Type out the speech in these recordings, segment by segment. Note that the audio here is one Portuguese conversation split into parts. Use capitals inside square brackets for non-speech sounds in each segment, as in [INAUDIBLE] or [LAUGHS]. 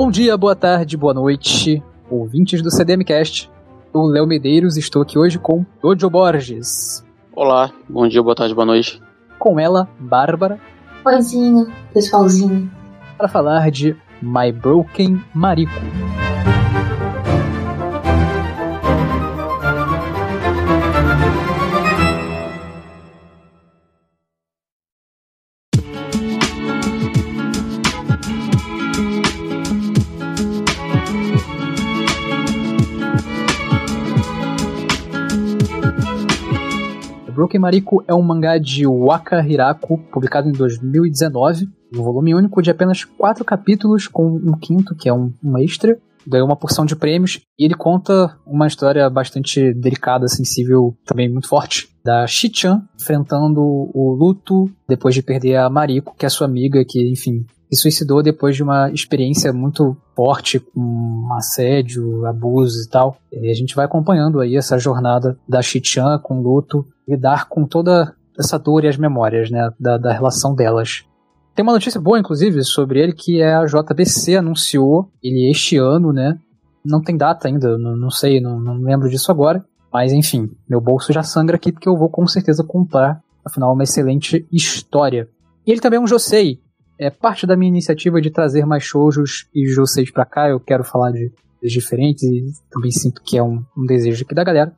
Bom dia, boa tarde, boa noite, ouvintes do CDMcast. Eu, Léo Medeiros, estou aqui hoje com Jojo Borges. Olá, bom dia, boa tarde, boa noite. Com ela, Bárbara. Oizinho, pessoalzinho. Para falar de My Broken Marico. Broken Mariko é um mangá de Waka Hirako, publicado em 2019, um volume único de apenas quatro capítulos, com um quinto, que é um, um extra. Ganhou uma porção de prêmios e ele conta uma história bastante delicada, sensível, também muito forte, da Shi-chan enfrentando o luto depois de perder a Mariko, que é sua amiga, que, enfim, se suicidou depois de uma experiência muito forte com assédio, abuso e tal. E a gente vai acompanhando aí essa jornada da Shi-chan com luto, lidar com toda essa dor e as memórias, né, da, da relação delas. Tem uma notícia boa, inclusive, sobre ele, que é a JBC anunciou ele este ano, né? Não tem data ainda, não, não sei, não, não lembro disso agora. Mas enfim, meu bolso já sangra aqui porque eu vou com certeza comprar. Afinal, uma excelente história. E ele também é um Josei. É parte da minha iniciativa de trazer mais shoujos e Joseis pra cá. Eu quero falar de, de diferentes e também sinto que é um, um desejo aqui da galera.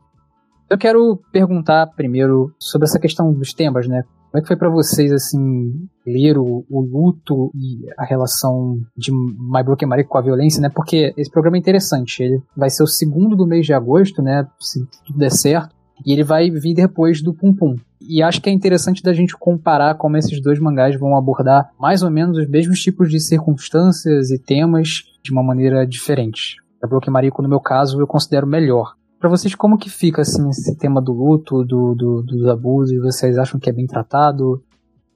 Eu quero perguntar primeiro sobre essa questão dos temas, né? Como é que foi para vocês, assim, ler o, o, luto e a relação de My Broken Marie com a violência, né? Porque esse programa é interessante. Ele vai ser o segundo do mês de agosto, né? Se tudo der certo. E ele vai vir depois do Pum Pum. E acho que é interessante da gente comparar como esses dois mangás vão abordar mais ou menos os mesmos tipos de circunstâncias e temas de uma maneira diferente. A Broken Mariko, no meu caso, eu considero melhor. Para vocês, como que fica assim esse tema do luto, do, do, dos abusos? Vocês acham que é bem tratado?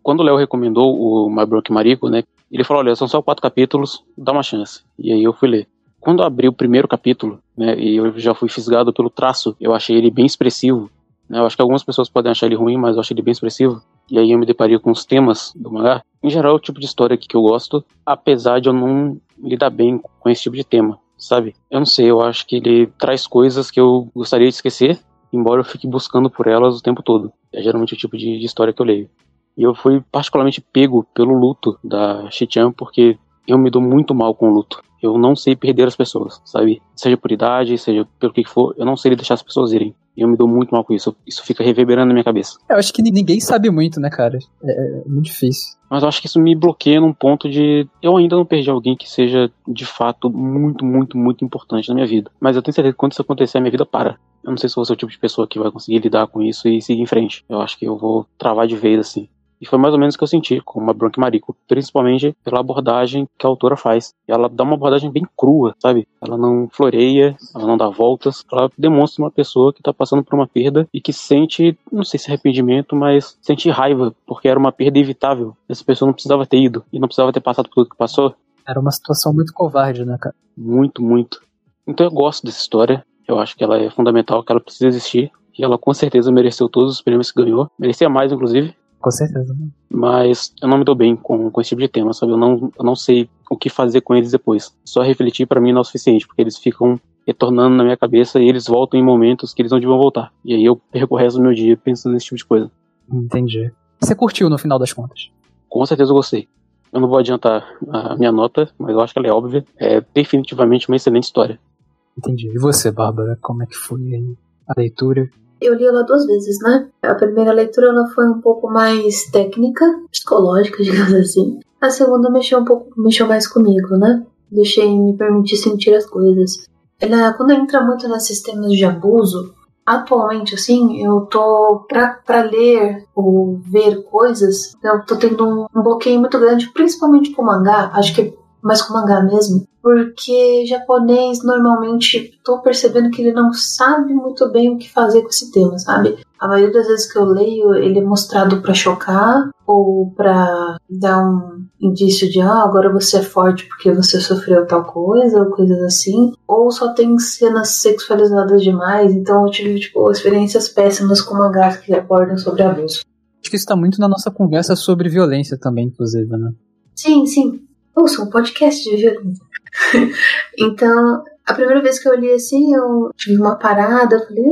Quando o Léo recomendou o My Broken Marico, né? Ele falou, olha, são só quatro capítulos, dá uma chance. E aí eu fui ler. Quando eu abri o primeiro capítulo, né, e eu já fui fisgado pelo traço, eu achei ele bem expressivo. Né, eu acho que algumas pessoas podem achar ele ruim, mas eu achei ele bem expressivo. E aí eu me deparei com os temas do mangá. Em geral, é o tipo de história que eu gosto, apesar de eu não lidar bem com esse tipo de tema sabe? Eu não sei, eu acho que ele traz coisas que eu gostaria de esquecer, embora eu fique buscando por elas o tempo todo. É geralmente o tipo de, de história que eu leio. E eu fui particularmente pego pelo luto da Shichan, porque eu me dou muito mal com o luto. Eu não sei perder as pessoas, sabe? Seja por idade, seja pelo que for, eu não sei deixar as pessoas irem. E eu me dou muito mal com isso. Isso fica reverberando na minha cabeça. Eu acho que ninguém sabe muito, né, cara? É, é muito difícil. Mas eu acho que isso me bloqueia num ponto de. Eu ainda não perdi alguém que seja, de fato, muito, muito, muito importante na minha vida. Mas eu tenho certeza que quando isso acontecer, a minha vida para. Eu não sei se eu vou ser o tipo de pessoa que vai conseguir lidar com isso e seguir em frente. Eu acho que eu vou travar de vez, assim. E foi mais ou menos o que eu senti com uma Bronque Marico, principalmente pela abordagem que a autora faz. Ela dá uma abordagem bem crua, sabe? Ela não floreia, ela não dá voltas, ela demonstra uma pessoa que tá passando por uma perda e que sente, não sei se arrependimento, mas sente raiva, porque era uma perda evitável. Essa pessoa não precisava ter ido e não precisava ter passado por tudo que passou. Era uma situação muito covarde, né, cara? Muito, muito. Então eu gosto dessa história. Eu acho que ela é fundamental, que ela precisa existir. E ela com certeza mereceu todos os prêmios que ganhou. Merecia mais, inclusive. Com certeza. Mas eu não me dou bem com, com esse tipo de tema, sabe? Eu não, eu não sei o que fazer com eles depois. Só refletir para mim não é o suficiente, porque eles ficam retornando na minha cabeça e eles voltam em momentos que eles não deviam voltar. E aí eu perco o resto do meu dia pensando nesse tipo de coisa. Entendi. Você curtiu no final das contas? Com certeza eu gostei. Eu não vou adiantar a minha nota, mas eu acho que ela é óbvia. É definitivamente uma excelente história. Entendi. E você, Bárbara, como é que foi aí a leitura? Eu li ela duas vezes, né? A primeira leitura ela foi um pouco mais técnica, psicológica, [LAUGHS] digamos assim. A segunda mexeu um pouco, mexeu mais comigo, né? Deixei me permitir sentir as coisas. Ela, quando entra muito nesses temas de abuso, atualmente, assim, eu tô pra, pra ler ou ver coisas, eu tô tendo um, um bloqueio muito grande, principalmente com mangá, acho que mais com mangá mesmo, porque japonês normalmente tô percebendo que ele não sabe muito bem o que fazer com esse tema, sabe? A maioria das vezes que eu leio, ele é mostrado para chocar ou para dar um indício de ah, agora você é forte porque você sofreu tal coisa ou coisas assim, ou só tem cenas sexualizadas demais, então eu tive tipo experiências péssimas com mangás que abordam sobre abuso. Acho que isso tá muito na nossa conversa sobre violência também, inclusive, né? Sim, sim. Ouça um podcast de violência. [LAUGHS] então, a primeira vez que eu li assim, eu tive uma parada, eu falei,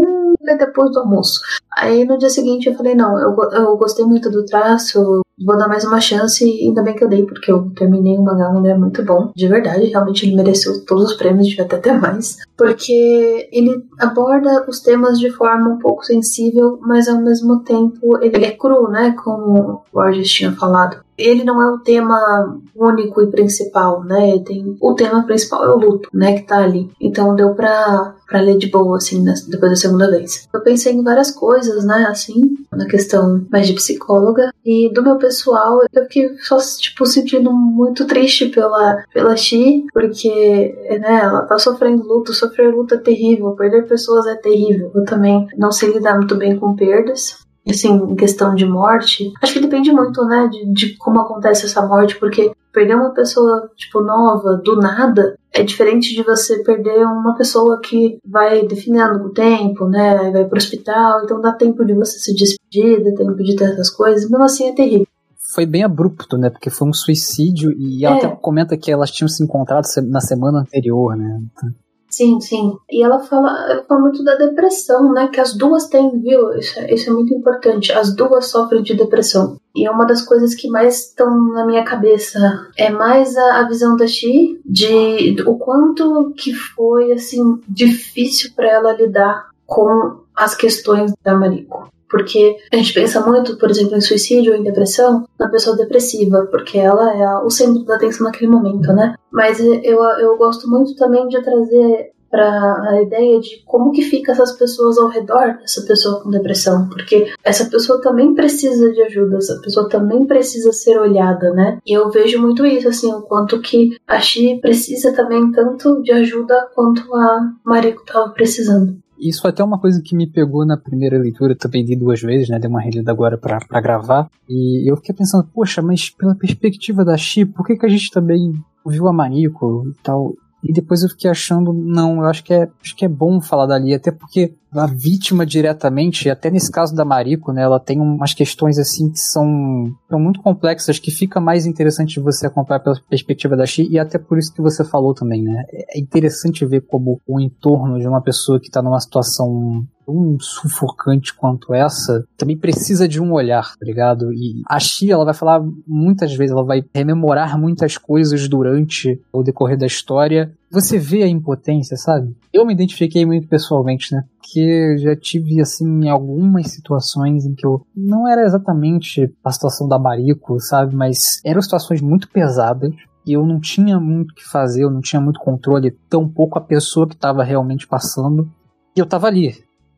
ah, depois do almoço. Aí no dia seguinte eu falei, não, eu, eu gostei muito do traço, vou dar mais uma chance e ainda bem que eu dei, porque eu terminei o mangá, um é muito bom, de verdade, realmente ele mereceu todos os prêmios, devia até ter mais, porque ele aborda os temas de forma um pouco sensível, mas ao mesmo tempo ele é cru, né, como o Borges tinha falado ele não é o tema único e principal, né? Tem o tema principal é o luto, né, que tá ali. Então deu pra, pra ler de boa assim depois da segunda vez. Eu pensei em várias coisas, né, assim, na questão mais de psicóloga e do meu pessoal, eu fiquei só tipo sentindo muito triste pela pela Chi, porque né, ela tá sofrendo luto, sofrer luto é terrível, perder pessoas é terrível. Eu também não sei lidar muito bem com perdas assim, em questão de morte, acho que depende muito, né, de, de como acontece essa morte, porque perder uma pessoa, tipo, nova, do nada, é diferente de você perder uma pessoa que vai definindo com o tempo, né, vai pro hospital, então dá tempo de você se despedir, dá tempo de ter essas coisas, mesmo assim é terrível foi bem abrupto, né? Porque foi um suicídio e ela é. até comenta que elas tinham se encontrado na semana anterior, né? Então... Sim, sim. E ela fala, ela fala muito da depressão, né? Que as duas têm, viu? Isso, é, isso é muito importante. As duas sofrem de depressão. E é uma das coisas que mais estão na minha cabeça. É mais a, a visão da Chi de o quanto que foi, assim, difícil para ela lidar com as questões da Mariko. Porque a gente pensa muito, por exemplo, em suicídio ou em depressão, na pessoa depressiva, porque ela é o centro da atenção naquele momento, né? Mas eu, eu gosto muito também de trazer para a ideia de como que fica essas pessoas ao redor dessa pessoa com depressão, porque essa pessoa também precisa de ajuda, essa pessoa também precisa ser olhada, né? E eu vejo muito isso, assim, o quanto que a Xi precisa também tanto de ajuda quanto a Mariko estava precisando. Isso até uma coisa que me pegou na primeira leitura, também li duas vezes, né? Dei uma relida agora para gravar. E eu fiquei pensando, poxa, mas pela perspectiva da Chi, por que, que a gente também viu a Manico e tal? E depois eu fiquei achando, não, eu acho que é, acho que é bom falar dali, até porque a vítima diretamente, até nesse caso da Mariko, né, ela tem umas questões assim que são, são muito complexas, que fica mais interessante você acompanhar pela perspectiva da Xi, e até por isso que você falou também, né? É interessante ver como o entorno de uma pessoa que está numa situação tão sufocante quanto essa, também precisa de um olhar, tá ligado? E a Xia, ela vai falar muitas vezes, ela vai rememorar muitas coisas durante o decorrer da história. Você vê a impotência, sabe? Eu me identifiquei muito pessoalmente, né? Porque já tive, assim, algumas situações em que eu não era exatamente a situação da Marico, sabe? Mas eram situações muito pesadas e eu não tinha muito o que fazer, eu não tinha muito controle, tão pouco a pessoa que estava realmente passando. E eu tava ali,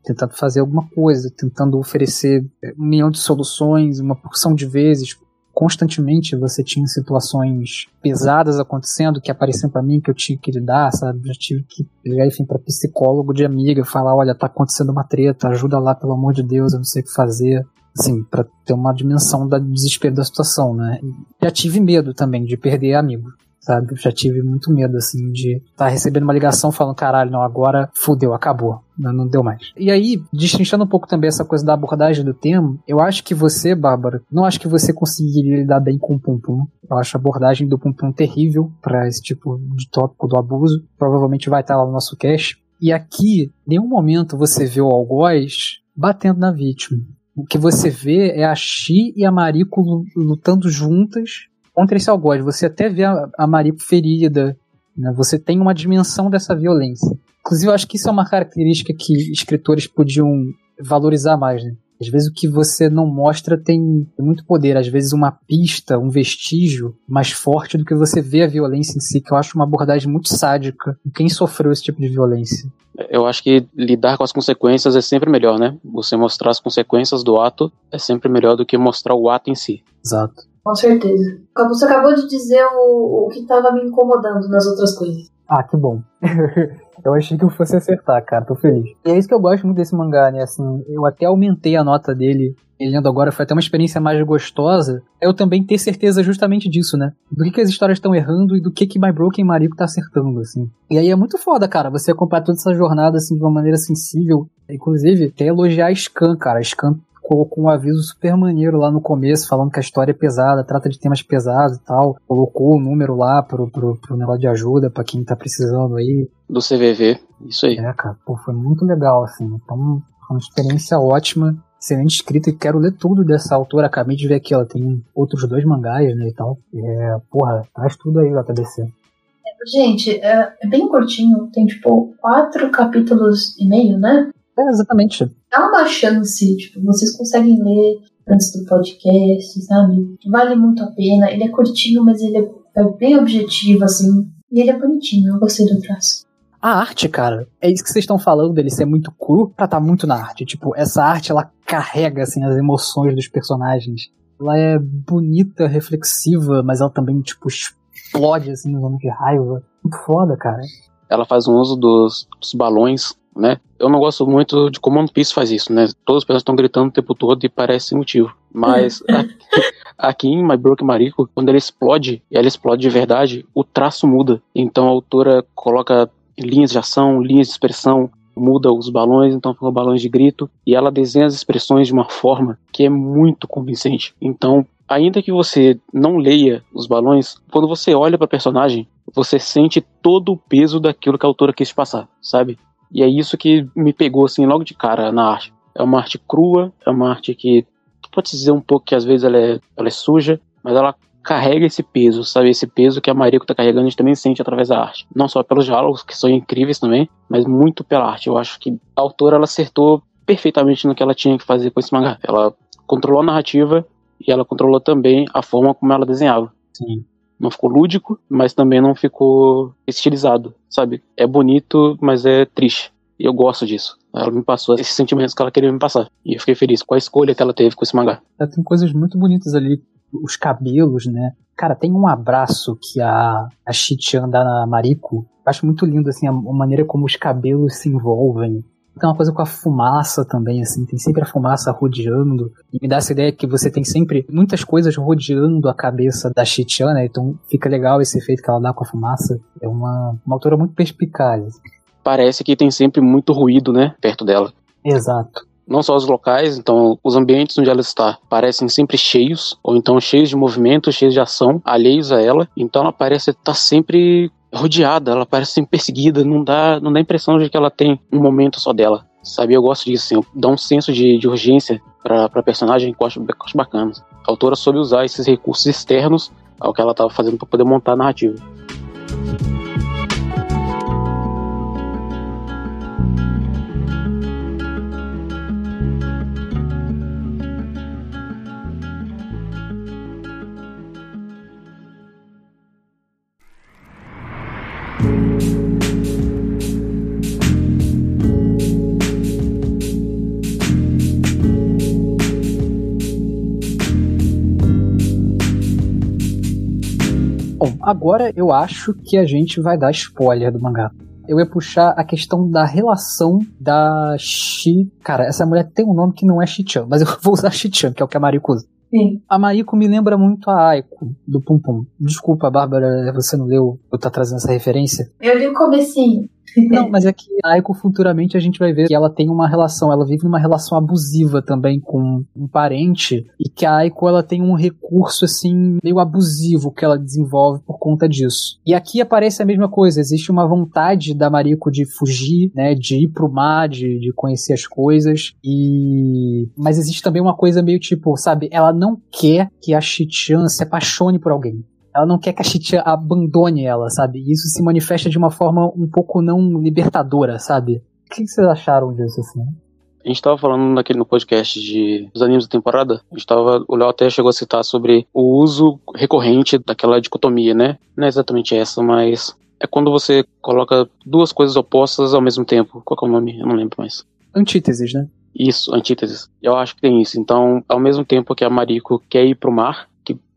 tentando fazer alguma coisa, tentando oferecer um milhão de soluções, uma porção de vezes. Constantemente você tinha situações pesadas acontecendo que apareciam para mim que eu tinha que lidar, sabe? Já tive que ligar, enfim, para psicólogo de amiga, falar: olha, tá acontecendo uma treta, ajuda lá, pelo amor de Deus, eu não sei o que fazer. Assim, para ter uma dimensão da desespero da situação, né? Já tive medo também de perder amigo sabe? Já tive muito medo, assim, de estar tá recebendo uma ligação falando, caralho, não, agora fudeu, acabou. Não, não deu mais. E aí, destrinchando um pouco também essa coisa da abordagem do tema, eu acho que você, Bárbara, não acho que você conseguiria lidar bem com o Pum. Eu acho a abordagem do Pum terrível para esse tipo de tópico do abuso. Provavelmente vai estar lá no nosso cast. E aqui, em nenhum momento você vê o algoz batendo na vítima. O que você vê é a Xi e a Mariko lutando juntas contra esse algoz. Você até vê a, Mariko ferida, né? você tem uma dimensão dessa violência. Inclusive, eu acho que isso é uma característica que escritores podiam valorizar mais, né? Às vezes o que você não mostra tem muito poder, às vezes uma pista, um vestígio mais forte do que você vê a violência em si, que eu acho uma abordagem muito sádica em quem sofreu esse tipo de violência. Eu acho que lidar com as consequências é sempre melhor, né? Você mostrar as consequências do ato é sempre melhor do que mostrar o ato em si. Exato. Com certeza. Você acabou de dizer o, o que estava me incomodando nas outras coisas. Ah, que bom. [LAUGHS] eu achei que eu fosse acertar, cara. Tô feliz. E é isso que eu gosto muito desse mangá, né? Assim, eu até aumentei a nota dele. Lendo agora foi até uma experiência mais gostosa. Eu também ter certeza justamente disso, né? Do que, que as histórias estão errando e do que que My Broken Mariko tá acertando, assim. E aí é muito foda, cara. Você acompanhar toda essa jornada, assim, de uma maneira sensível. Inclusive, até elogiar a Scan, cara. A Scan colocou um aviso super maneiro lá no começo, falando que a história é pesada, trata de temas pesados e tal. Colocou o número lá pro, pro, pro negócio de ajuda para quem tá precisando aí. Do CVV, isso aí. É, cara, pô, foi muito legal, assim. Então, foi uma experiência ótima excelente escrita e quero ler tudo dessa autora. Acabei de ver aqui, ela tem outros dois mangás, né, e tal. É, porra, traz tudo aí, JBC. Gente, é, é, bem curtinho, tem tipo quatro capítulos e meio, né? É, exatamente. Dá uma chance, tipo, vocês conseguem ler antes do podcast, sabe? Vale muito a pena. Ele é curtinho, mas ele é, é bem objetivo, assim. E ele é bonitinho, eu gostei do traço. A arte, cara, é isso que vocês estão falando dele ser muito cru pra estar tá muito na arte. Tipo, essa arte, ela carrega, assim, as emoções dos personagens. Ela é bonita, reflexiva, mas ela também, tipo, explode, assim, no nome de raiva. Muito foda, cara. Ela faz um uso dos, dos balões, né? Eu não gosto muito de como One Piece faz isso, né? Todas as pessoas estão gritando o tempo todo e parece motivo. Mas [LAUGHS] aqui, aqui em My Broken Mariko, quando ela explode, e ela explode de verdade, o traço muda. Então a autora coloca linhas de ação, linhas de expressão, muda os balões, então ficam balões de grito, e ela desenha as expressões de uma forma que é muito convincente. Então, ainda que você não leia os balões, quando você olha para personagem, você sente todo o peso daquilo que a autora quis passar, sabe? E é isso que me pegou assim logo de cara na arte. É uma arte crua, é uma arte que pode dizer um pouco que às vezes ela é, ela é suja, mas ela carrega esse peso, sabe? Esse peso que a Mariko tá carregando, a gente também sente através da arte. Não só pelos diálogos, que são incríveis também, mas muito pela arte. Eu acho que a autora, ela acertou perfeitamente no que ela tinha que fazer com esse mangá. Ela controlou a narrativa e ela controlou também a forma como ela desenhava. Sim. Não ficou lúdico, mas também não ficou estilizado, sabe? É bonito, mas é triste. E eu gosto disso. Ela me passou esses sentimentos que ela queria me passar. E eu fiquei feliz com a escolha que ela teve com esse mangá. Ela tem coisas muito bonitas ali os cabelos, né? Cara, tem um abraço que a, a Chichan dá na Mariko. Eu acho muito lindo, assim, a maneira como os cabelos se envolvem. Tem uma coisa com a fumaça também, assim, tem sempre a fumaça rodeando. E me dá essa ideia que você tem sempre muitas coisas rodeando a cabeça da Chichan, né? Então fica legal esse efeito que ela dá com a fumaça. É uma, uma autora muito perspicaz. Parece que tem sempre muito ruído, né? Perto dela. Exato não só os locais, então os ambientes onde ela está parecem sempre cheios, ou então cheios de movimento, cheios de ação, alheios a ela. Então ela parece estar sempre rodeada, ela parece sempre perseguida, não dá, não dá a impressão de que ela tem um momento só dela. Sabe, eu gosto disso, assim, dá um senso de, de urgência para a personagem que eu acho, eu acho bacana. A autora soube usar esses recursos externos ao que ela estava fazendo para poder montar a narrativa. Agora eu acho que a gente vai dar spoiler do mangá. Eu ia puxar a questão da relação da Shi. Cara, essa mulher tem um nome que não é Shi-chan, mas eu [LAUGHS] vou usar Shi-chan, que é o que a Mariko usa. Sim. A Mariko me lembra muito a Aiko, do Pum Pum. Desculpa, Bárbara, você não leu eu tá trazendo essa referência? Eu li o comecinho. Não, mas é que a Aiko futuramente a gente vai ver que ela tem uma relação, ela vive numa relação abusiva também com um parente e que a Aiko ela tem um recurso assim meio abusivo que ela desenvolve por conta disso. E aqui aparece a mesma coisa, existe uma vontade da Mariko de fugir, né, de ir pro mar, de, de conhecer as coisas e mas existe também uma coisa meio tipo, sabe, ela não quer que a Shichan se apaixone por alguém ela não quer que a Chitia abandone ela, sabe? E isso se manifesta de uma forma um pouco não libertadora, sabe? O que vocês acharam disso, assim? A gente estava falando naquele no podcast de dos animes da temporada, a gente tava, o Léo até chegou a citar sobre o uso recorrente daquela dicotomia, né? Não é exatamente essa, mas é quando você coloca duas coisas opostas ao mesmo tempo. Qual é o nome? Eu não lembro mais. Antíteses, né? Isso, antíteses. Eu acho que tem isso. Então, ao mesmo tempo que a Mariko quer ir pro mar,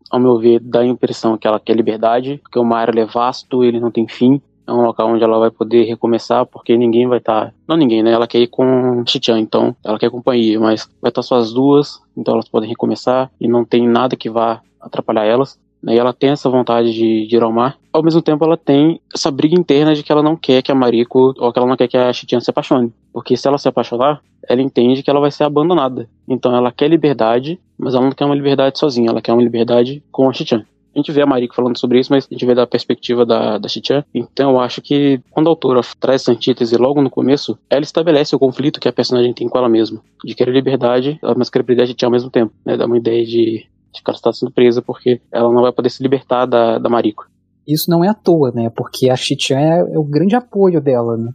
ao meu ver, dá a impressão que ela quer liberdade, porque o mar é vasto, ele não tem fim. É um local onde ela vai poder recomeçar, porque ninguém vai estar. Tá... Não ninguém, né? Ela quer ir com Chichan, então ela quer companhia, mas vai estar tá só as duas, então elas podem recomeçar e não tem nada que vá atrapalhar elas. Né? E ela tem essa vontade de, de ir ao mar. Ao mesmo tempo, ela tem essa briga interna de que ela não quer que a Mariko, ou que ela não quer que a Chitian se apaixone. Porque se ela se apaixonar, ela entende que ela vai ser abandonada. Então ela quer liberdade, mas ela não quer uma liberdade sozinha, ela quer uma liberdade com a Chichan. A gente vê a Mariko falando sobre isso, mas a gente vê da perspectiva da, da Chichan. Então eu acho que quando a autora traz essa antítese logo no começo, ela estabelece o conflito que a personagem tem com ela mesma. De querer liberdade, mas querer liberdade a Chichan ao mesmo tempo. Né? Dá uma ideia de, de que ela está sendo presa porque ela não vai poder se libertar da, da Mariko. Isso não é à toa, né? Porque a Chichan é, é o grande apoio dela, né?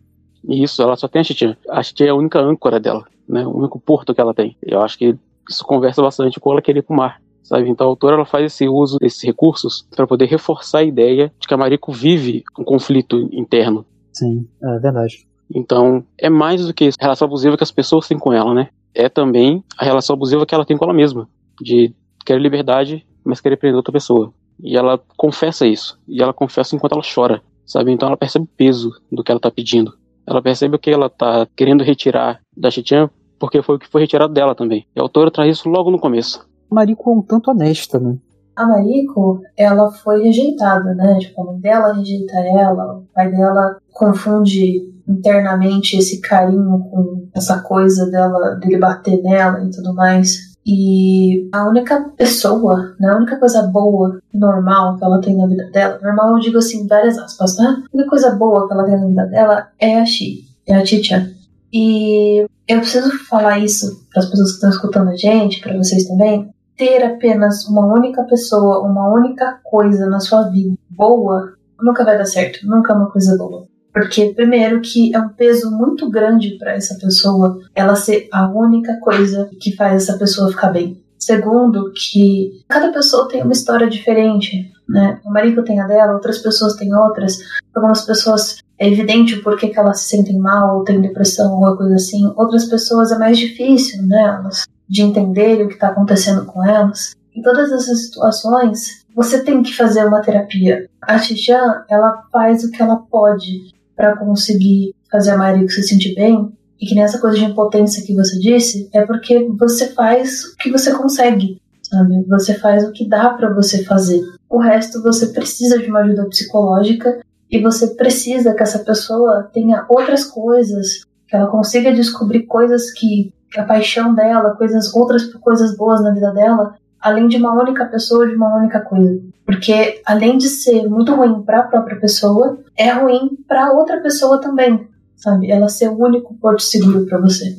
Isso, ela só tem a Chichan. A Chichan é a única âncora dela, né? O único porto que ela tem. Eu acho que isso conversa bastante com ela querer ir pro mar sabe? Então a autora ela faz esse uso desses recursos para poder reforçar a ideia de que a Mariko vive um conflito interno. Sim, é verdade. Então é mais do que a relação abusiva que as pessoas têm com ela, né? É também a relação abusiva que ela tem com ela mesma, de querer liberdade, mas querer prender outra pessoa. E ela confessa isso, e ela confessa enquanto ela chora, sabe? Então ela percebe o peso do que ela tá pedindo. Ela percebe o que ela tá querendo retirar da Chitian, porque foi o que foi retirado dela também. E a autora traz isso logo no começo. Mariko é um tanto honesta, né? A Mariko, ela foi rejeitada, né? Tipo, a mãe dela rejeita ela, o pai dela confunde internamente esse carinho com essa coisa dela, dele bater nela e tudo mais. E a única pessoa, né, a única coisa boa normal que ela tem na vida dela, normal eu digo assim, várias aspas, né? A única coisa boa que ela tem na vida dela é a Chi, é a Chicha. E eu preciso falar isso para as pessoas que estão escutando a gente, para vocês também, ter apenas uma única pessoa, uma única coisa na sua vida boa, nunca vai dar certo, nunca é uma coisa boa. Porque, primeiro, que é um peso muito grande para essa pessoa ela ser a única coisa que faz essa pessoa ficar bem. Segundo, que cada pessoa tem uma história diferente, né? O marido tem a dela, outras pessoas têm outras. Algumas pessoas é evidente o porquê que elas se sentem mal, ou têm depressão, alguma coisa assim. Outras pessoas é mais difícil, né? De entender o que está acontecendo com elas. Em todas essas situações, você tem que fazer uma terapia. A Tijan, ela faz o que ela pode para conseguir fazer a Mariko se sentir bem. E que nessa coisa de impotência que você disse, é porque você faz o que você consegue, sabe? Você faz o que dá para você fazer. O resto você precisa de uma ajuda psicológica e você precisa que essa pessoa tenha outras coisas, que ela consiga descobrir coisas que a paixão dela, coisas outras coisas boas na vida dela, além de uma única pessoa, de uma única coisa. Porque além de ser muito ruim para a própria pessoa, é ruim para outra pessoa também, sabe? Ela ser o único porto seguro para você.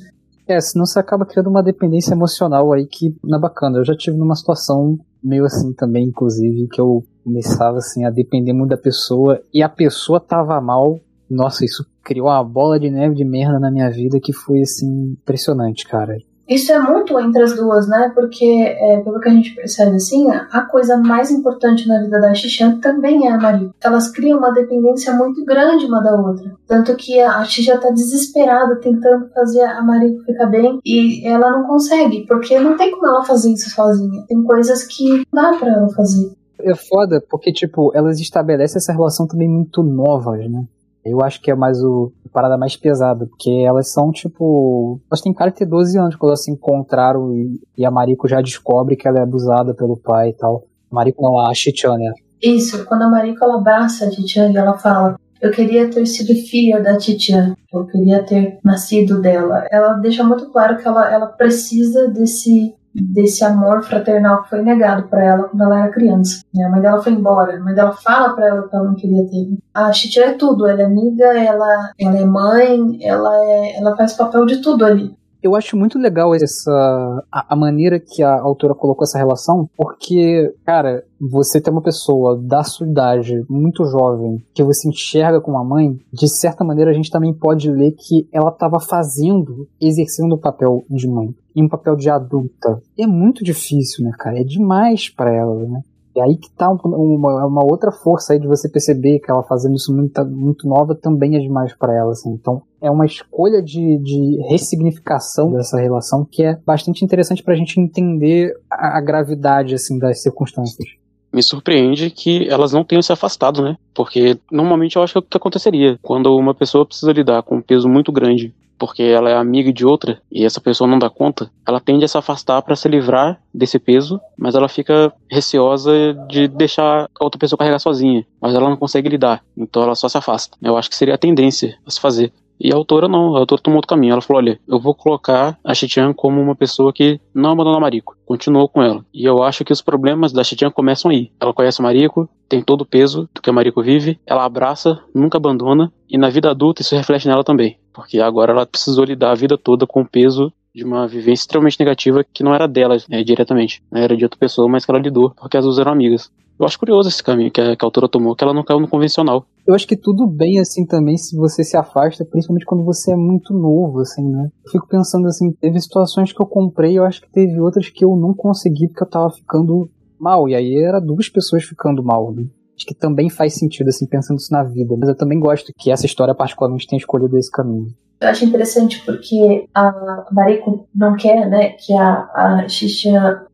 É, senão você acaba criando uma dependência emocional aí que não é bacana. Eu já tive numa situação meio assim também, inclusive, que eu começava assim a depender muito da pessoa e a pessoa tava mal nossa, isso criou uma bola de neve de merda na minha vida que foi, assim, impressionante, cara. Isso é muito entre as duas, né? Porque, é, pelo que a gente percebe, assim, a coisa mais importante na vida da Xixan também é a Maria. Elas criam uma dependência muito grande uma da outra. Tanto que a Xixan tá desesperada tentando fazer a Maria ficar bem e ela não consegue, porque não tem como ela fazer isso sozinha. Tem coisas que não dá pra ela fazer. É foda, porque, tipo, elas estabelecem essa relação também muito novas, né? Eu acho que é mais o a parada mais pesada, porque elas são tipo. Elas têm cara de ter 12 anos quando elas se encontraram e, e a Mariko já descobre que ela é abusada pelo pai e tal. Mariko não, a Chitian, né? Isso, quando a Mariko ela abraça a Chitian e ela fala: Eu queria ter sido filha da Chitian, eu queria ter nascido dela. Ela deixa muito claro que ela, ela precisa desse desse amor fraternal que foi negado para ela quando ela era criança. A mãe dela foi embora, a mãe dela fala para ela que ela não queria ter. A Chitia é tudo, ela é amiga, ela, ela é mãe, ela, é, ela faz papel de tudo ali. Eu acho muito legal essa a, a, maneira que a autora colocou essa relação, porque, cara, você tem uma pessoa da sua idade, muito jovem, que você enxerga como uma mãe, de certa maneira a gente também pode ler que ela estava fazendo, exercendo o papel de mãe, em um papel de adulta. E é muito difícil, né, cara? É demais para ela, né? E aí que tá uma, uma, outra força aí de você perceber que ela fazendo isso muito, muito nova também é demais para ela, assim. Então, é uma escolha de, de ressignificação dessa relação que é bastante interessante pra gente entender a, a gravidade, assim, das circunstâncias me surpreende que elas não tenham se afastado, né? Porque normalmente eu acho que é o que aconteceria. Quando uma pessoa precisa lidar com um peso muito grande porque ela é amiga de outra e essa pessoa não dá conta, ela tende a se afastar para se livrar desse peso, mas ela fica receosa de deixar a outra pessoa carregar sozinha, mas ela não consegue lidar, então ela só se afasta. Eu acho que seria a tendência a se fazer. E a autora não, a autora tomou outro caminho. Ela falou: olha, eu vou colocar a Chitian como uma pessoa que não abandonou a Mariko, continuou com ela. E eu acho que os problemas da Chitian começam aí. Ela conhece a Mariko, tem todo o peso do que a Mariko vive, ela abraça, nunca abandona, e na vida adulta isso reflete nela também. Porque agora ela precisou lidar a vida toda com o peso de uma vivência extremamente negativa que não era dela né, diretamente, né, era de outra pessoa, mas que ela lidou, porque as duas eram amigas. Eu acho curioso esse caminho que a, que a autora tomou, que ela não caiu no convencional. Eu acho que tudo bem assim também se você se afasta, principalmente quando você é muito novo, assim, né? Eu fico pensando assim, teve situações que eu comprei, eu acho que teve outras que eu não consegui porque eu tava ficando mal, e aí era duas pessoas ficando mal, né? Acho que também faz sentido, assim, pensando isso na vida. Mas eu também gosto que essa história, particularmente, tenha escolhido esse caminho. Eu acho interessante porque a Mariko não quer, né, que a, a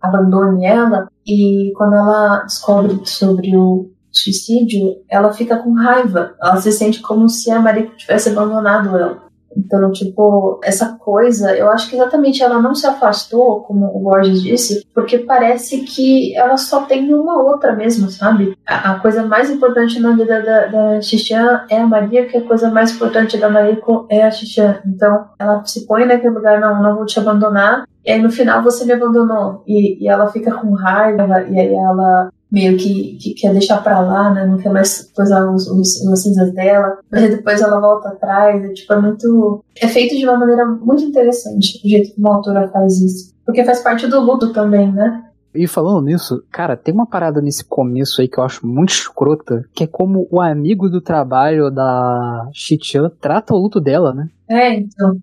abandone ela e quando ela descobre sobre o suicídio, ela fica com raiva. Ela se sente como se a Mariko tivesse abandonado ela. Então, tipo, essa coisa, eu acho que exatamente ela não se afastou, como o Borges disse, porque parece que ela só tem uma outra mesmo, sabe? A, a coisa mais importante na vida da, da é a Maria, que a coisa mais importante da Mariko é a Xixian. Então, ela se põe naquele lugar, não, não vou te abandonar, e aí no final você me abandonou. E, e ela fica com raiva, e aí ela meio que, que quer deixar pra lá, né? Não quer mais os, os, os cinzas dela. Mas depois ela volta atrás. É, tipo, é muito. É feito de uma maneira muito interessante o jeito que uma autora faz isso. Porque faz parte do luto também, né? E falando nisso, cara, tem uma parada nesse começo aí que eu acho muito escrota, que é como o amigo do trabalho da Chichan trata o luto dela, né? É, então.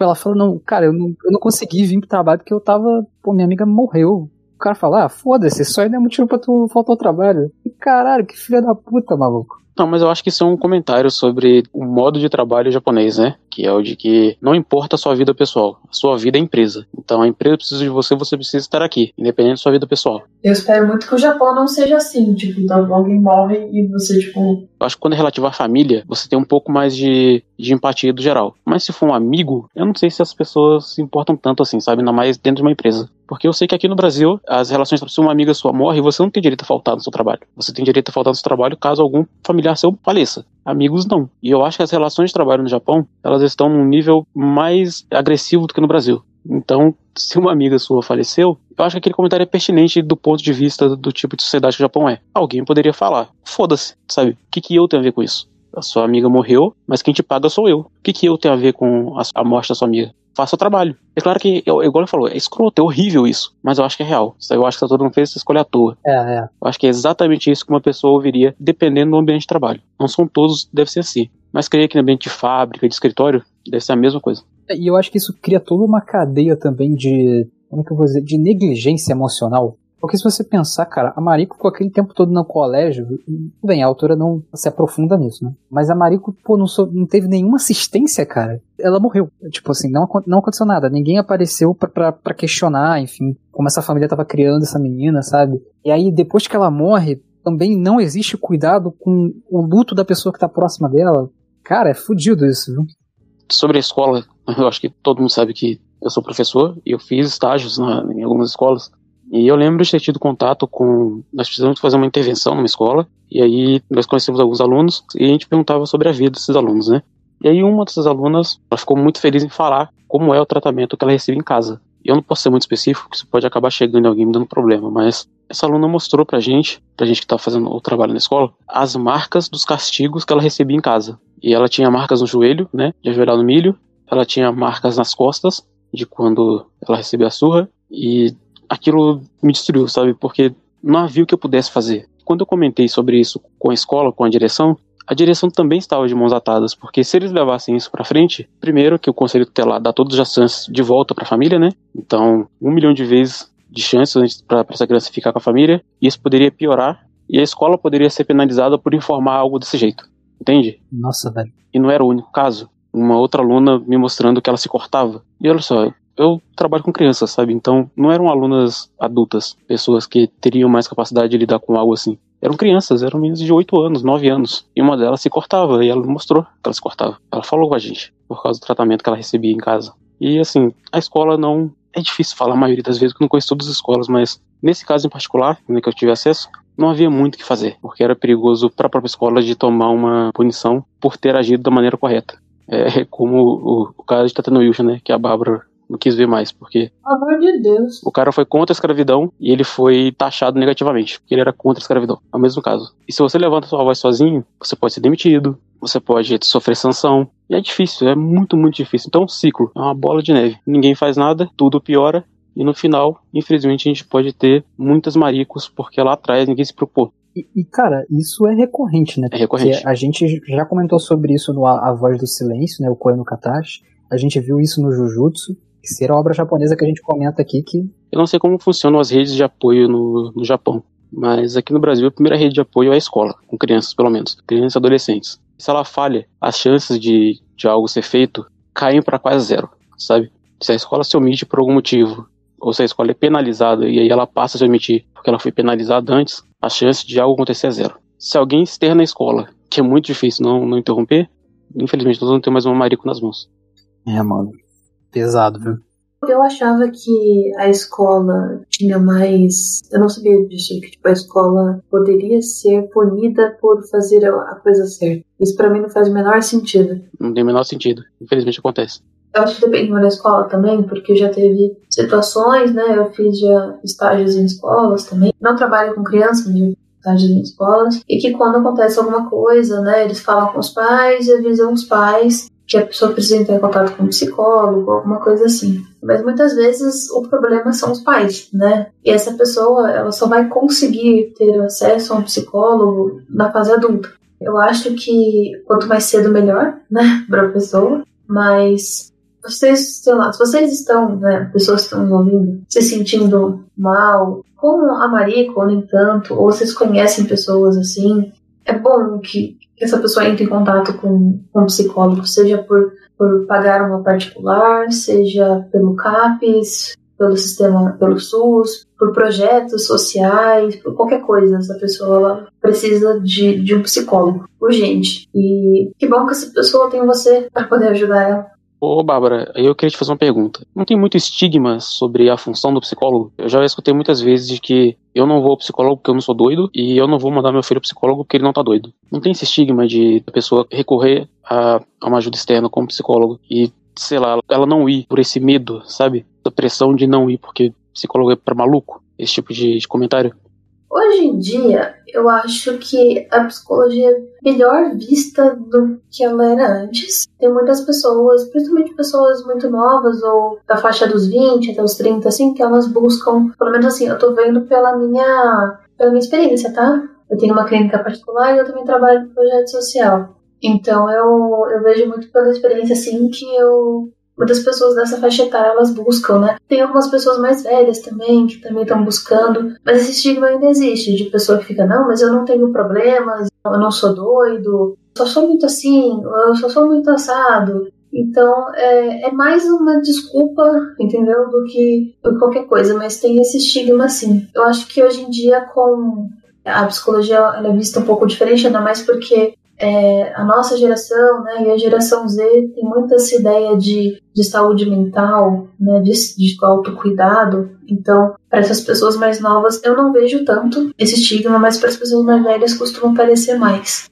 Ela fala, não, cara, eu não, eu não consegui vir pro trabalho porque eu tava. Pô, minha amiga morreu. O cara fala, ah, foda-se, isso não é motivo pra tu faltar ao trabalho. E caralho, que filha da puta, maluco. Não, mas eu acho que isso é um comentário sobre o modo de trabalho japonês, né? Que é o de que não importa a sua vida pessoal, a sua vida é empresa. Então a empresa precisa de você, você precisa estar aqui, independente da sua vida pessoal. Eu espero muito que o Japão não seja assim, tipo, então alguém morre e você, tipo. Eu acho que quando é relativo à família, você tem um pouco mais de, de empatia do geral. Mas se for um amigo, eu não sei se as pessoas se importam tanto assim, sabe? Ainda mais dentro de uma empresa. Porque eu sei que aqui no Brasil, as relações, se uma amiga sua morre, você não tem direito a faltar no seu trabalho. Você tem direito a faltar no seu trabalho caso algum familiar seu faleça. Amigos não. E eu acho que as relações de trabalho no Japão, elas estão num nível mais agressivo do que no Brasil. Então, [LAUGHS] se uma amiga sua faleceu, eu acho que aquele comentário é pertinente do ponto de vista do tipo de sociedade que o Japão é. Alguém poderia falar, foda-se, sabe? O que, que eu tenho a ver com isso? A sua amiga morreu, mas quem te paga sou eu. O que, que eu tenho a ver com a, morte da sua amiga? Faça o trabalho. É claro que, eu, igual ele falou, é escroto, é horrível isso. Mas eu acho que é real. Eu acho que todo mundo fez essa escolha à toa. É, é. Eu acho que é exatamente isso que uma pessoa ouviria, dependendo do ambiente de trabalho. Não são todos, deve ser assim. Mas creio que no ambiente de fábrica, de escritório, deve ser a mesma coisa. É, e eu acho que isso cria toda uma cadeia também de. Como é que eu vou dizer? De negligência emocional porque se você pensar, cara, a Mariko ficou aquele tempo todo no colégio, bem, a autora não se aprofunda nisso, né? Mas a Mariko, pô, não, sou, não teve nenhuma assistência, cara. Ela morreu. Tipo assim, não, não aconteceu nada. Ninguém apareceu para questionar, enfim, como essa família tava criando essa menina, sabe? E aí, depois que ela morre, também não existe cuidado com o luto da pessoa que tá próxima dela. Cara, é fodido isso, viu? Sobre a escola, eu acho que todo mundo sabe que eu sou professor e eu fiz estágios na, em algumas escolas. E eu lembro de ter tido contato com. Nós precisamos fazer uma intervenção numa escola, e aí nós conhecemos alguns alunos e a gente perguntava sobre a vida desses alunos, né? E aí uma dessas alunas, ela ficou muito feliz em falar como é o tratamento que ela recebe em casa. Eu não posso ser muito específico, porque isso pode acabar chegando em alguém me dando problema, mas essa aluna mostrou pra gente, pra gente que tá fazendo o trabalho na escola, as marcas dos castigos que ela recebia em casa. E ela tinha marcas no joelho, né, de ajoelhar no milho, ela tinha marcas nas costas, de quando ela recebia a surra, e aquilo me destruiu, sabe? Porque não havia o que eu pudesse fazer. Quando eu comentei sobre isso com a escola, com a direção, a direção também estava de mãos atadas, porque se eles levassem isso para frente, primeiro que o conselho tutelar dá todas as chances de volta para a família, né? Então, um milhão de vezes de chances para essa criança ficar com a família, e isso poderia piorar, e a escola poderia ser penalizada por informar algo desse jeito. Entende? Nossa, velho. E não era o único caso. Uma outra aluna me mostrando que ela se cortava. E olha só, eu trabalho com crianças, sabe? Então não eram alunas adultas, pessoas que teriam mais capacidade de lidar com algo assim. Eram crianças, eram meninas de 8 anos, 9 anos. E uma delas se cortava, e ela mostrou que ela se cortava. Ela falou com a gente, por causa do tratamento que ela recebia em casa. E assim, a escola não. É difícil falar a maioria das vezes, porque eu não conheço todas as escolas, mas nesse caso em particular, né, que eu tive acesso, não havia muito o que fazer, porque era perigoso para a própria escola de tomar uma punição por ter agido da maneira correta. É como o, o cara de Tatooine, né? Que a Bárbara não quis ver mais, porque. Pelo amor de Deus. O cara foi contra a escravidão e ele foi taxado negativamente, porque ele era contra a escravidão. É o mesmo caso. E se você levanta sua voz sozinho, você pode ser demitido, você pode sofrer sanção. E é difícil, é muito, muito difícil. Então é um ciclo, é uma bola de neve. Ninguém faz nada, tudo piora. E no final, infelizmente, a gente pode ter muitas maricos, porque lá atrás ninguém se propôs. E, e, cara, isso é recorrente, né? É recorrente. Porque a gente já comentou sobre isso no A, a Voz do Silêncio, né? O Koe no Katashi. A gente viu isso no Jujutsu ser a obra japonesa que a gente comenta aqui que. Eu não sei como funcionam as redes de apoio no, no Japão, mas aqui no Brasil a primeira rede de apoio é a escola, com crianças pelo menos, crianças e adolescentes. Se ela falha, as chances de, de algo ser feito caem para quase zero, sabe? Se a escola se omite por algum motivo, ou se a escola é penalizada e aí ela passa a se omitir porque ela foi penalizada antes, a chance de algo acontecer é zero. Se alguém externa a escola, que é muito difícil não, não interromper, infelizmente nós vamos ter mais um marico nas mãos. É, mano pesado, viu? Eu achava que a escola tinha mais. Eu não sabia disso, que tipo, a escola poderia ser punida por fazer a coisa certa. Isso para mim não faz o menor sentido. Não tem o menor sentido. Infelizmente acontece. Eu acho que depende da escola também, porque já teve situações, né? Eu fiz já estágios em escolas também. Não trabalho com crianças, mas estágios em escolas. E que quando acontece alguma coisa, né? Eles falam com os pais e avisam os pais que a pessoa precisa entrar em contato com um psicólogo, alguma coisa assim. Mas muitas vezes o problema são os pais, né? E essa pessoa, ela só vai conseguir ter acesso a um psicólogo na fase adulta. Eu acho que quanto mais cedo melhor, [LAUGHS] né, para a pessoa, mas vocês, sei lá, se vocês estão, né, pessoas que estão ouvindo, se sentindo mal, como a Marico, ou nem tanto, ou vocês conhecem pessoas assim, é bom que essa pessoa entre em contato com, um psicólogo, seja por, por pagar uma particular, seja pelo CAPES, pelo sistema, pelo SUS, por projetos sociais, por qualquer coisa. Essa pessoa precisa de, de um psicólogo urgente. E que bom que essa pessoa tem você para poder ajudar ela. Ô, Bárbara, eu queria te fazer uma pergunta. Não tem muito estigma sobre a função do psicólogo? Eu já escutei muitas vezes de que eu não vou ao psicólogo porque eu não sou doido e eu não vou mandar meu filho ao psicólogo porque ele não tá doido. Não tem esse estigma de a pessoa recorrer a, a uma ajuda externa como psicólogo e, sei lá, ela não ir por esse medo, sabe? Da pressão de não ir porque psicólogo é pra maluco? Esse tipo de, de comentário. Hoje em dia, eu acho que a psicologia é melhor vista do que ela era antes. Tem muitas pessoas, principalmente pessoas muito novas ou da faixa dos 20 até os 30, assim, que elas buscam, pelo menos assim, eu tô vendo pela minha, pela minha experiência, tá? Eu tenho uma clínica particular e eu também trabalho com projeto social. Então eu, eu vejo muito pela experiência assim que eu muitas pessoas dessa faixa etária elas buscam, né? Tem algumas pessoas mais velhas também que também estão buscando, mas esse estigma ainda existe de pessoa que fica, não, mas eu não tenho problemas, eu não sou doido, só sou muito assim, eu só sou muito assado. Então é, é mais uma desculpa, entendeu? Do que, do que qualquer coisa, mas tem esse estigma sim. Eu acho que hoje em dia com a psicologia ela é vista um pouco diferente, ainda mais porque é, a nossa geração, né, e a geração Z tem muita essa ideia de, de saúde mental, né, de, de autocuidado. Então, para essas pessoas mais novas, eu não vejo tanto esse estigma, mas para as pessoas mais velhas costuma aparecer mais.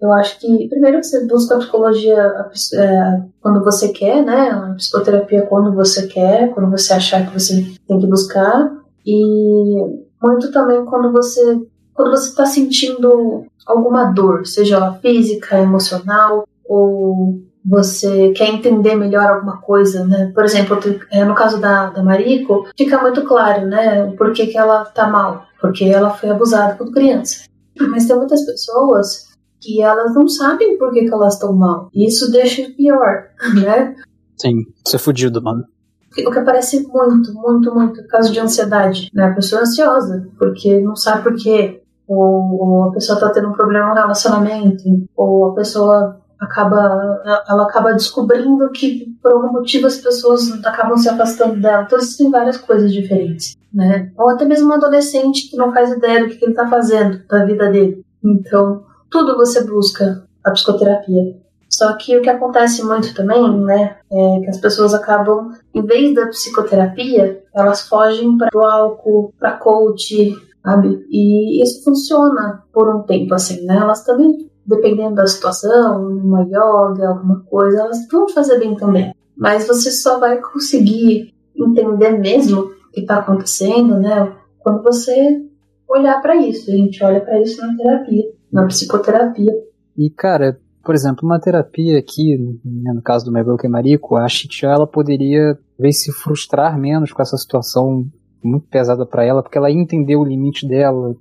Eu acho que, primeiro, você busca a psicologia é, quando você quer, né? A psicoterapia quando você quer, quando você achar que você tem que buscar. E muito também quando você quando você está sentindo alguma dor, seja ela física, emocional, ou você quer entender melhor alguma coisa, né? Por exemplo, é, no caso da, da Mariko, fica muito claro, né? Por que, que ela tá mal. Porque ela foi abusada quando criança. Mas tem muitas pessoas que elas não sabem por que, que elas estão mal. E isso deixa pior, né? Sim, isso é fudido, mano. O que aparece muito, muito, muito, caso de ansiedade, né? A pessoa é ansiosa, porque não sabe por quê ou, a pessoa está tendo um problema no relacionamento, ou a pessoa acaba ela acaba descobrindo que por algum motivo as pessoas acabam se afastando dela. Então existem várias coisas diferentes, né? Ou até mesmo um adolescente que não faz ideia do que ele está fazendo da vida dele. Então tudo você busca a psicoterapia. Só que o que acontece muito também, né, é que as pessoas acabam, em vez da psicoterapia, elas fogem para o álcool, para coach, sabe? E isso funciona por um tempo, assim, né? Elas também dependendo da situação, uma yoga, alguma coisa, elas vão fazer bem também. Mas você só vai conseguir entender mesmo o que está acontecendo, né? Quando você olhar para isso. A gente olha para isso na terapia, na psicoterapia. E, cara, por exemplo, uma terapia aqui, né, no caso do Mebroken Marico, a Chitia, ela poderia ver se frustrar menos com essa situação muito pesada para ela, porque ela ia entender o limite dela, o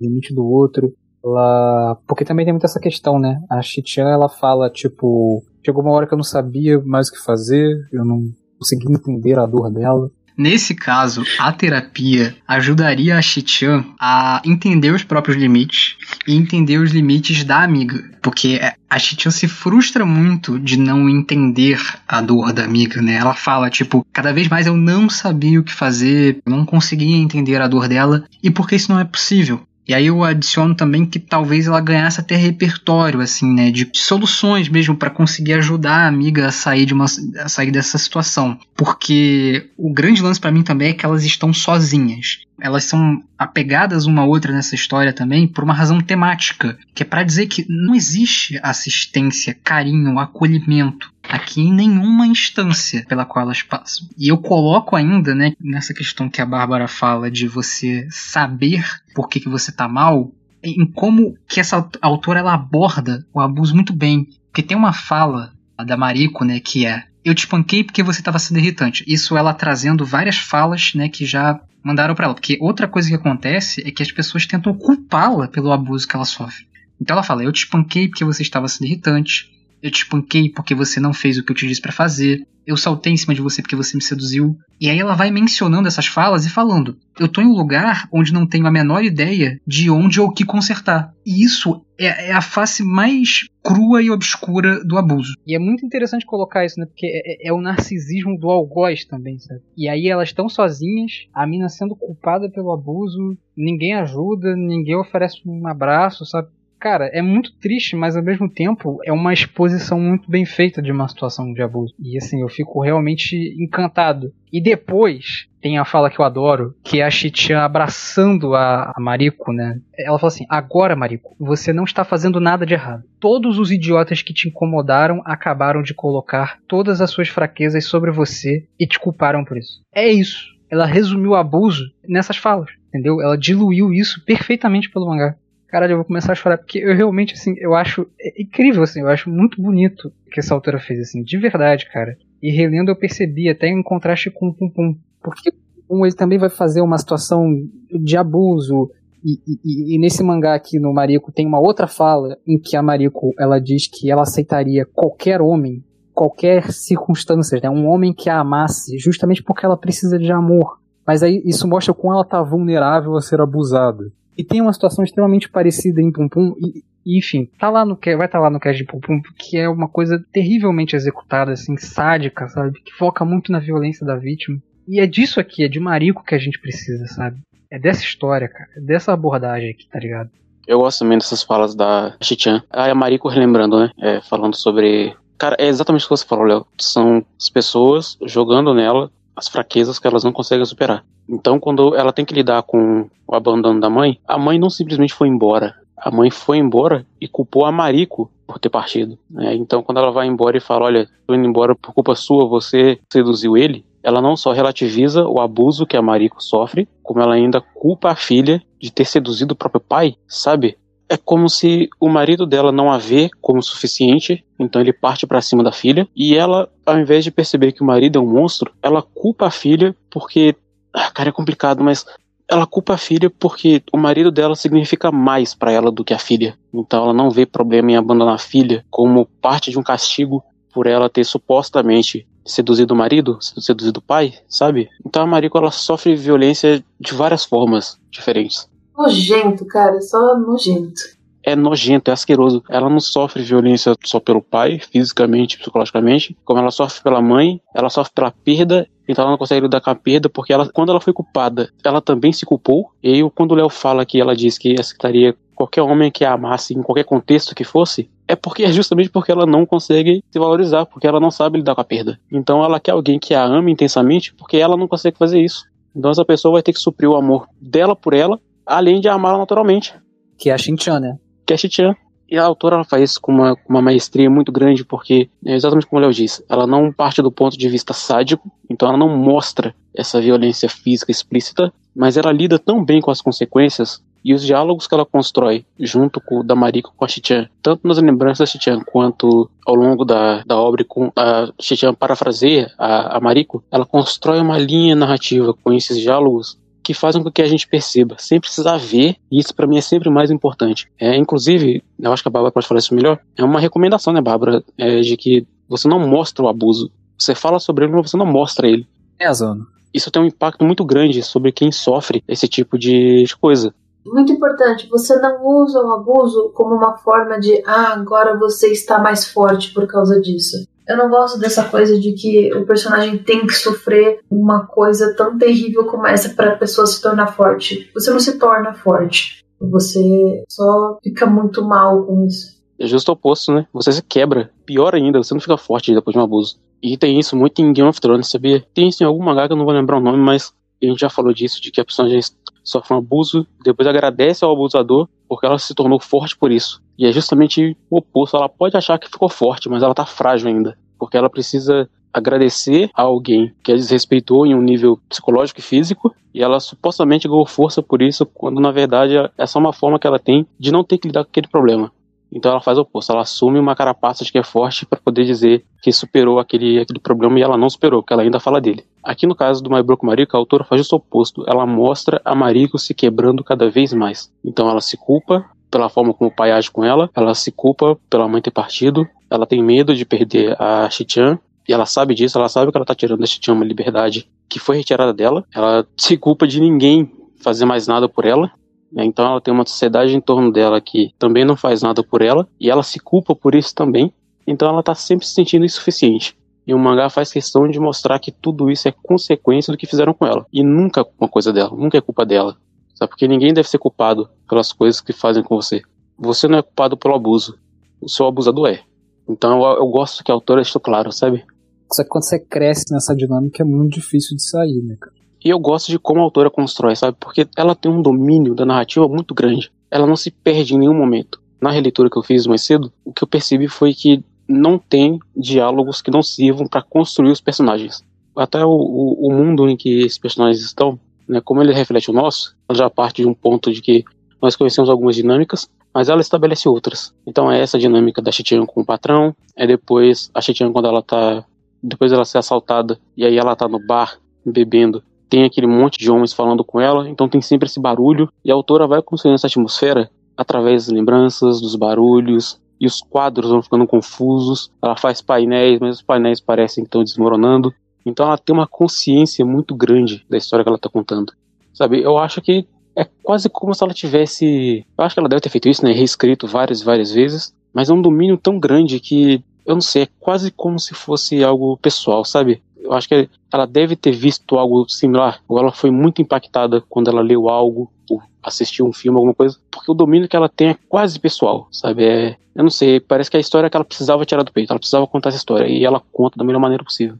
limite do outro. Ela... Porque também tem muito essa questão, né? A Chitian, ela fala, tipo, chegou uma hora que eu não sabia mais o que fazer, eu não conseguia entender a dor dela. Nesse caso, a terapia ajudaria a Chichan a entender os próprios limites e entender os limites da amiga. Porque a Chichan se frustra muito de não entender a dor da amiga, né? Ela fala, tipo, cada vez mais eu não sabia o que fazer, eu não conseguia entender a dor dela, e porque isso não é possível. E aí eu adiciono também que talvez ela ganhasse até repertório, assim, né, de soluções mesmo para conseguir ajudar a amiga a sair de uma a sair dessa situação, porque o grande lance para mim também é que elas estão sozinhas. Elas são apegadas uma a outra nessa história também por uma razão temática, que é para dizer que não existe assistência, carinho, acolhimento aqui em nenhuma instância pela qual elas passam. E eu coloco ainda, né, nessa questão que a Bárbara fala de você saber por que, que você tá mal, em como que essa autora ela aborda o abuso muito bem. Porque tem uma fala da Mariko, né, que é eu te panquei porque você estava sendo irritante. Isso ela trazendo várias falas, né, que já mandaram para ela. Porque outra coisa que acontece é que as pessoas tentam culpá-la pelo abuso que ela sofre. Então ela fala: Eu te espanquei porque você estava sendo irritante. Eu te espanquei porque você não fez o que eu te disse para fazer. Eu saltei em cima de você porque você me seduziu. E aí ela vai mencionando essas falas e falando: Eu tô em um lugar onde não tenho a menor ideia de onde ou o que consertar. E isso é, é, a face mais crua e obscura do abuso. E é muito interessante colocar isso, né? Porque é, é o narcisismo do algoz também, sabe? E aí elas estão sozinhas, a mina sendo culpada pelo abuso, ninguém ajuda, ninguém oferece um abraço, sabe? Cara, é muito triste, mas ao mesmo tempo é uma exposição muito bem feita de uma situação de abuso. E assim, eu fico realmente encantado. E depois tem a fala que eu adoro, que é a Chitian abraçando a, a Mariko, né? Ela fala assim: Agora, Mariko, você não está fazendo nada de errado. Todos os idiotas que te incomodaram acabaram de colocar todas as suas fraquezas sobre você e te culparam por isso. É isso. Ela resumiu o abuso nessas falas, entendeu? Ela diluiu isso perfeitamente pelo mangá caralho, eu vou começar a chorar, porque eu realmente, assim, eu acho é incrível, assim, eu acho muito bonito o que essa autora fez, assim, de verdade, cara. E relendo eu percebi, até em contraste com o Pum Pum, porque um, ele também vai fazer uma situação de abuso, e, e, e, nesse mangá aqui no Mariko tem uma outra fala em que a Mariko ela diz que ela aceitaria qualquer homem, qualquer circunstância, né? um homem que a amasse, justamente porque ela precisa de amor. Mas aí isso mostra como ela tá vulnerável a ser abusada. E tem uma situação extremamente parecida em Pum Pum, e, e enfim, tá lá no vai estar tá lá no cast de Pum Pum, que é uma coisa terrivelmente executada, assim, sádica, sabe? Que foca muito na violência da vítima. E é disso aqui, é de Marico que a gente precisa, sabe? É dessa história, cara. É dessa abordagem aqui, tá ligado? Eu gosto também dessas falas da Chichan. Ah, é a Mariko relembrando, né? É, falando sobre. Cara, é exatamente o que você falou, Léo. São as pessoas jogando nela as fraquezas que elas não conseguem superar. Então, quando ela tem que lidar com o abandono da mãe, a mãe não simplesmente foi embora. A mãe foi embora e culpou a Mariko por ter partido. Né? Então, quando ela vai embora e fala: Olha, tô indo embora por culpa sua, você seduziu ele. Ela não só relativiza o abuso que a Mariko sofre, como ela ainda culpa a filha de ter seduzido o próprio pai, sabe? É como se o marido dela não a vê como suficiente, então ele parte para cima da filha, e ela, ao invés de perceber que o marido é um monstro, ela culpa a filha porque. Ah, cara, é complicado, mas ela culpa a filha porque o marido dela significa mais para ela do que a filha. Então ela não vê problema em abandonar a filha como parte de um castigo por ela ter supostamente seduzido o marido, seduzido o pai, sabe? Então a Mariko ela sofre violência de várias formas diferentes. Nojento, cara, só nojento. É nojento, é asqueroso. Ela não sofre violência só pelo pai, fisicamente, psicologicamente, como ela sofre pela mãe, ela sofre pela perda, então ela não consegue lidar com a perda, porque ela, quando ela foi culpada, ela também se culpou. E aí, quando o Léo fala que ela diz que aceitaria qualquer homem que a amasse em qualquer contexto que fosse, é porque é justamente porque ela não consegue se valorizar, porque ela não sabe lidar com a perda. Então ela quer alguém que a ame intensamente, porque ela não consegue fazer isso. Então essa pessoa vai ter que suprir o amor dela por ela além de amá-la naturalmente. Que é a Shin-chan, né? Que é a Shin-chan. E a autora ela faz isso com uma, uma maestria muito grande, porque, é exatamente como o Léo disse, ela não parte do ponto de vista sádico, então ela não mostra essa violência física explícita, mas ela lida tão bem com as consequências e os diálogos que ela constrói junto com o da Mariko com a Chichan, tanto nas lembranças da Chichan quanto ao longo da, da obra com a Chichan parafraseia a, a Mariko, ela constrói uma linha narrativa com esses diálogos que fazem com que a gente perceba, sem precisar ver, e isso para mim é sempre mais importante. É, inclusive, eu acho que a Bárbara pode falar isso melhor, é uma recomendação, né, Bárbara, é, de que você não mostra o abuso. Você fala sobre ele, mas você não mostra ele. É, Zona. Isso tem um impacto muito grande sobre quem sofre esse tipo de coisa. Muito importante, você não usa o abuso como uma forma de, ah, agora você está mais forte por causa disso. Eu não gosto dessa coisa de que o personagem tem que sofrer uma coisa tão terrível como essa para a pessoa se tornar forte. Você não se torna forte. Você só fica muito mal com isso. É justo o oposto, né? Você se quebra. Pior ainda, você não fica forte depois de um abuso. E tem isso muito em Game of Thrones, sabia? Tem isso em algum mangá que eu não vou lembrar o nome, mas a gente já falou disso, de que a personagem sofre um abuso, depois agradece ao abusador porque ela se tornou forte por isso. E é justamente o oposto. Ela pode achar que ficou forte, mas ela tá frágil ainda. Porque ela precisa agradecer a alguém que a desrespeitou em um nível psicológico e físico, e ela supostamente ganhou força por isso, quando na verdade é só uma forma que ela tem de não ter que lidar com aquele problema. Então ela faz o oposto, ela assume uma carapaça de que é forte para poder dizer que superou aquele, aquele problema e ela não superou, porque ela ainda fala dele. Aqui no caso do My Broke Mariko, a autora faz o oposto, ela mostra a Mariko se quebrando cada vez mais. Então ela se culpa pela forma como o pai age com ela, ela se culpa pela mãe ter partido, ela tem medo de perder a Shichan, e ela sabe disso, ela sabe que ela tá tirando da Shichan uma liberdade que foi retirada dela, ela se culpa de ninguém fazer mais nada por ela? Então ela tem uma sociedade em torno dela que também não faz nada por ela e ela se culpa por isso também. Então ela está sempre se sentindo insuficiente. E o mangá faz questão de mostrar que tudo isso é consequência do que fizeram com ela. E nunca uma coisa dela, nunca é culpa dela. Sabe? Porque ninguém deve ser culpado pelas coisas que fazem com você. Você não é culpado pelo abuso. O seu abusador é. Então eu, eu gosto que a autora esteja claro, sabe? Só que quando você cresce nessa dinâmica é muito difícil de sair, né, cara? E eu gosto de como a autora constrói, sabe? Porque ela tem um domínio da narrativa muito grande. Ela não se perde em nenhum momento. Na releitura que eu fiz mais cedo, o que eu percebi foi que não tem diálogos que não sirvam para construir os personagens. Até o, o, o, mundo em que esses personagens estão, né, como ele reflete o nosso, já parte de um ponto de que nós conhecemos algumas dinâmicas, mas ela estabelece outras. Então é essa dinâmica da Chitian com o patrão, é depois a Chitian quando ela tá. Depois ela ser assaltada e aí ela tá no bar bebendo tem aquele monte de homens falando com ela, então tem sempre esse barulho, e a autora vai construindo essa atmosfera através das lembranças, dos barulhos, e os quadros vão ficando confusos. Ela faz painéis, mas os painéis parecem que estão desmoronando. Então ela tem uma consciência muito grande da história que ela está contando. Sabe, eu acho que é quase como se ela tivesse. Eu acho que ela deve ter feito isso, né? Reescrito várias várias vezes. Mas é um domínio tão grande que, eu não sei, é quase como se fosse algo pessoal, sabe? Eu acho que ela deve ter visto algo similar, ou ela foi muito impactada quando ela leu algo, ou assistiu um filme, alguma coisa, porque o domínio que ela tem é quase pessoal, sabe? É, eu não sei, parece que é a história que ela precisava tirar do peito, ela precisava contar essa história, e ela conta da melhor maneira possível.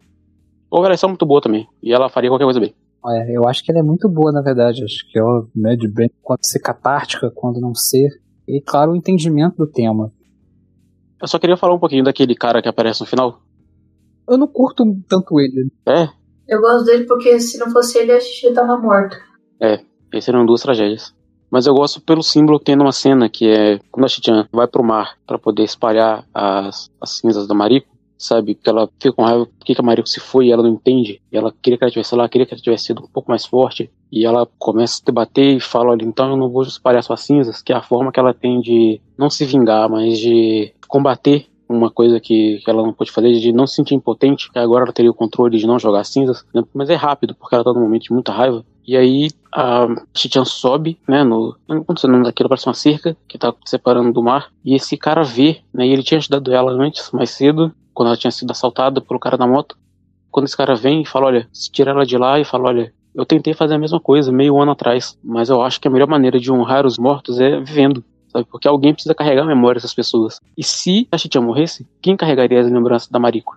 Ou ela é muito boa também, e ela faria qualquer coisa bem. É, eu acho que ela é muito boa, na verdade. Acho que ela mede bem quando ser catártica, quando não ser. E, claro, o entendimento do tema. Eu só queria falar um pouquinho daquele cara que aparece no final, eu não curto tanto ele. É? Eu gosto dele porque se não fosse ele, a Xixi tava morta. É, essas eram duas tragédias. Mas eu gosto pelo símbolo que tem numa cena que é quando a Chichan vai pro mar para poder espalhar as, as cinzas da Mariko, sabe? Que ela fica com raiva porque que a Mariko se foi e ela não entende. E ela queria que ela tivesse lá, queria que ela tivesse sido um pouco mais forte. E ela começa a debater e fala: olha, então eu não vou espalhar suas cinzas, que é a forma que ela tem de não se vingar, mas de combater uma coisa que, que ela não pode fazer de não se sentir impotente, que agora ela teria o controle de não jogar cinzas, né? mas é rápido, porque ela tá num momento de muita raiva. E aí a Chichan sobe, né, no, não aconteceu nada daquilo, parece uma cerca que tá separando do mar, e esse cara vê, né, e ele tinha ajudado ela antes, mais cedo, quando ela tinha sido assaltada pelo cara da moto. Quando esse cara vem e fala, olha, se tira ela de lá e fala, olha, eu tentei fazer a mesma coisa meio ano atrás, mas eu acho que a melhor maneira de honrar os mortos é vivendo sabe? Porque alguém precisa carregar a memória dessas pessoas. E se a Chitia morresse, quem carregaria as lembranças da Mariko?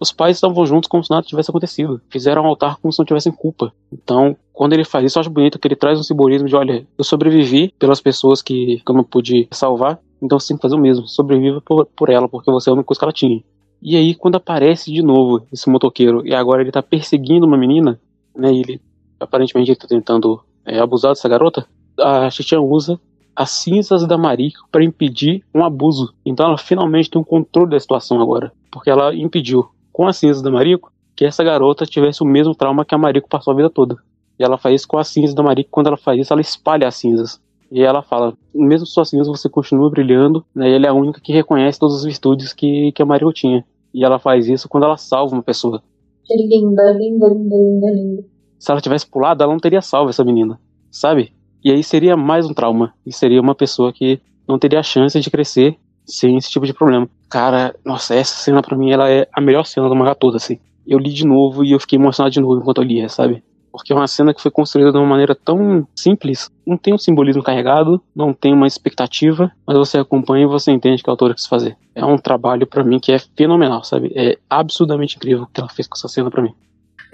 Os pais estavam juntos como se nada tivesse acontecido. Fizeram um altar como se não tivessem culpa. Então, quando ele faz isso, eu acho bonito que ele traz um simbolismo de: olha, eu sobrevivi pelas pessoas que, que eu não pude salvar, Então você tem que fazer o mesmo. Sobreviva por, por ela, porque você é a única coisa que ela tinha. E aí, quando aparece de novo esse motoqueiro, e agora ele tá perseguindo uma menina, né? Ele aparentemente ele tá tentando é, abusar dessa garota. A Chichan usa as cinzas da Mariko para impedir um abuso. Então ela finalmente tem um controle da situação agora. Porque ela impediu, com as cinzas da Mariko, que essa garota tivesse o mesmo trauma que a Mariko passou a vida toda. E ela faz isso com as cinzas da Mariko. Quando ela faz isso, ela espalha as cinzas. E ela fala, mesmo suas cinzas você continua brilhando, né? E ela é a única que reconhece todas as virtudes que, que a Mariko tinha. E ela faz isso quando ela salva uma pessoa. Linda, linda, linda, linda, linda. Se ela tivesse pulado, ela não teria salvo essa menina, sabe? E aí seria mais um trauma. E seria uma pessoa que não teria a chance de crescer sem esse tipo de problema. Cara, nossa, essa cena pra mim ela é a melhor cena do mangá todo, assim. Eu li de novo e eu fiquei emocionado de novo enquanto eu lia, sabe? Porque é uma cena que foi construída de uma maneira tão simples, não tem um simbolismo carregado, não tem uma expectativa, mas você acompanha e você entende que a autora quis fazer. É um trabalho para mim que é fenomenal, sabe? É absurdamente incrível o que ela fez com essa cena para mim.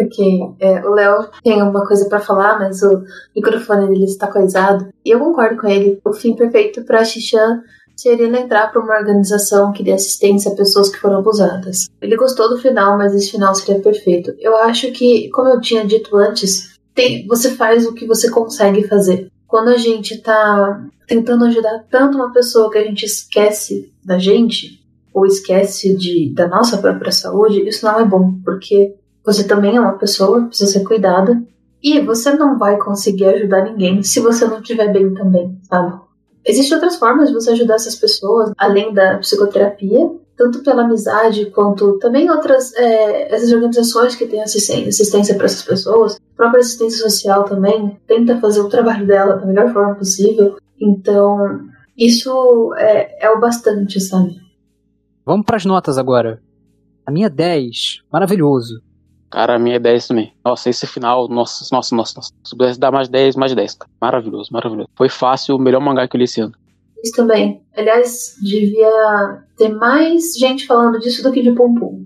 Porque é, o Léo tem alguma coisa para falar, mas o microfone dele está coisado. E eu concordo com ele. O fim perfeito para Xixan seria ele entrar para uma organização que dê assistência a pessoas que foram abusadas. Ele gostou do final, mas esse final seria perfeito. Eu acho que, como eu tinha dito antes, tem, você faz o que você consegue fazer. Quando a gente tá tentando ajudar tanto uma pessoa que a gente esquece da gente, ou esquece de, da nossa própria saúde, isso não é bom, porque você também é uma pessoa, precisa ser cuidada. E você não vai conseguir ajudar ninguém se você não estiver bem também, sabe? Existem outras formas de você ajudar essas pessoas, além da psicoterapia, tanto pela amizade quanto também outras é, essas organizações que têm assistência para essas pessoas. A própria assistência social também tenta fazer o trabalho dela da melhor forma possível. Então, isso é, é o bastante, sabe? Vamos para as notas agora. A minha 10, maravilhoso. Cara, a minha é 10 também. Nossa, esse final, nossa, nossa, nossa, nossa. Se pudesse dar mais 10, mais 10. Cara. Maravilhoso, maravilhoso. Foi fácil, o melhor mangá que eu li esse ano. Isso também. Aliás, devia ter mais gente falando disso do que de Pum Pum.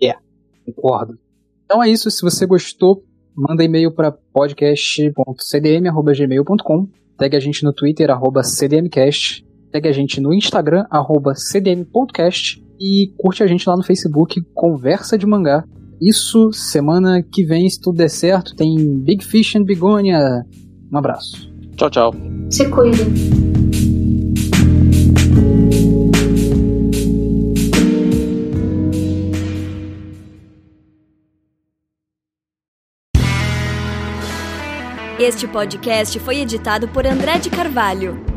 É, yeah, concordo. Então é isso. Se você gostou, manda e-mail para podcast.cdm.gmail.com. Segue a gente no Twitter, arroba cdmcast. Segue a gente no Instagram, arroba cdm.cast. E curte a gente lá no Facebook, Conversa de Mangá. Isso, semana que vem, se tudo der certo, tem Big Fish and Bigonia. Um abraço. Tchau, tchau. Se cuidem. Este podcast foi editado por André de Carvalho.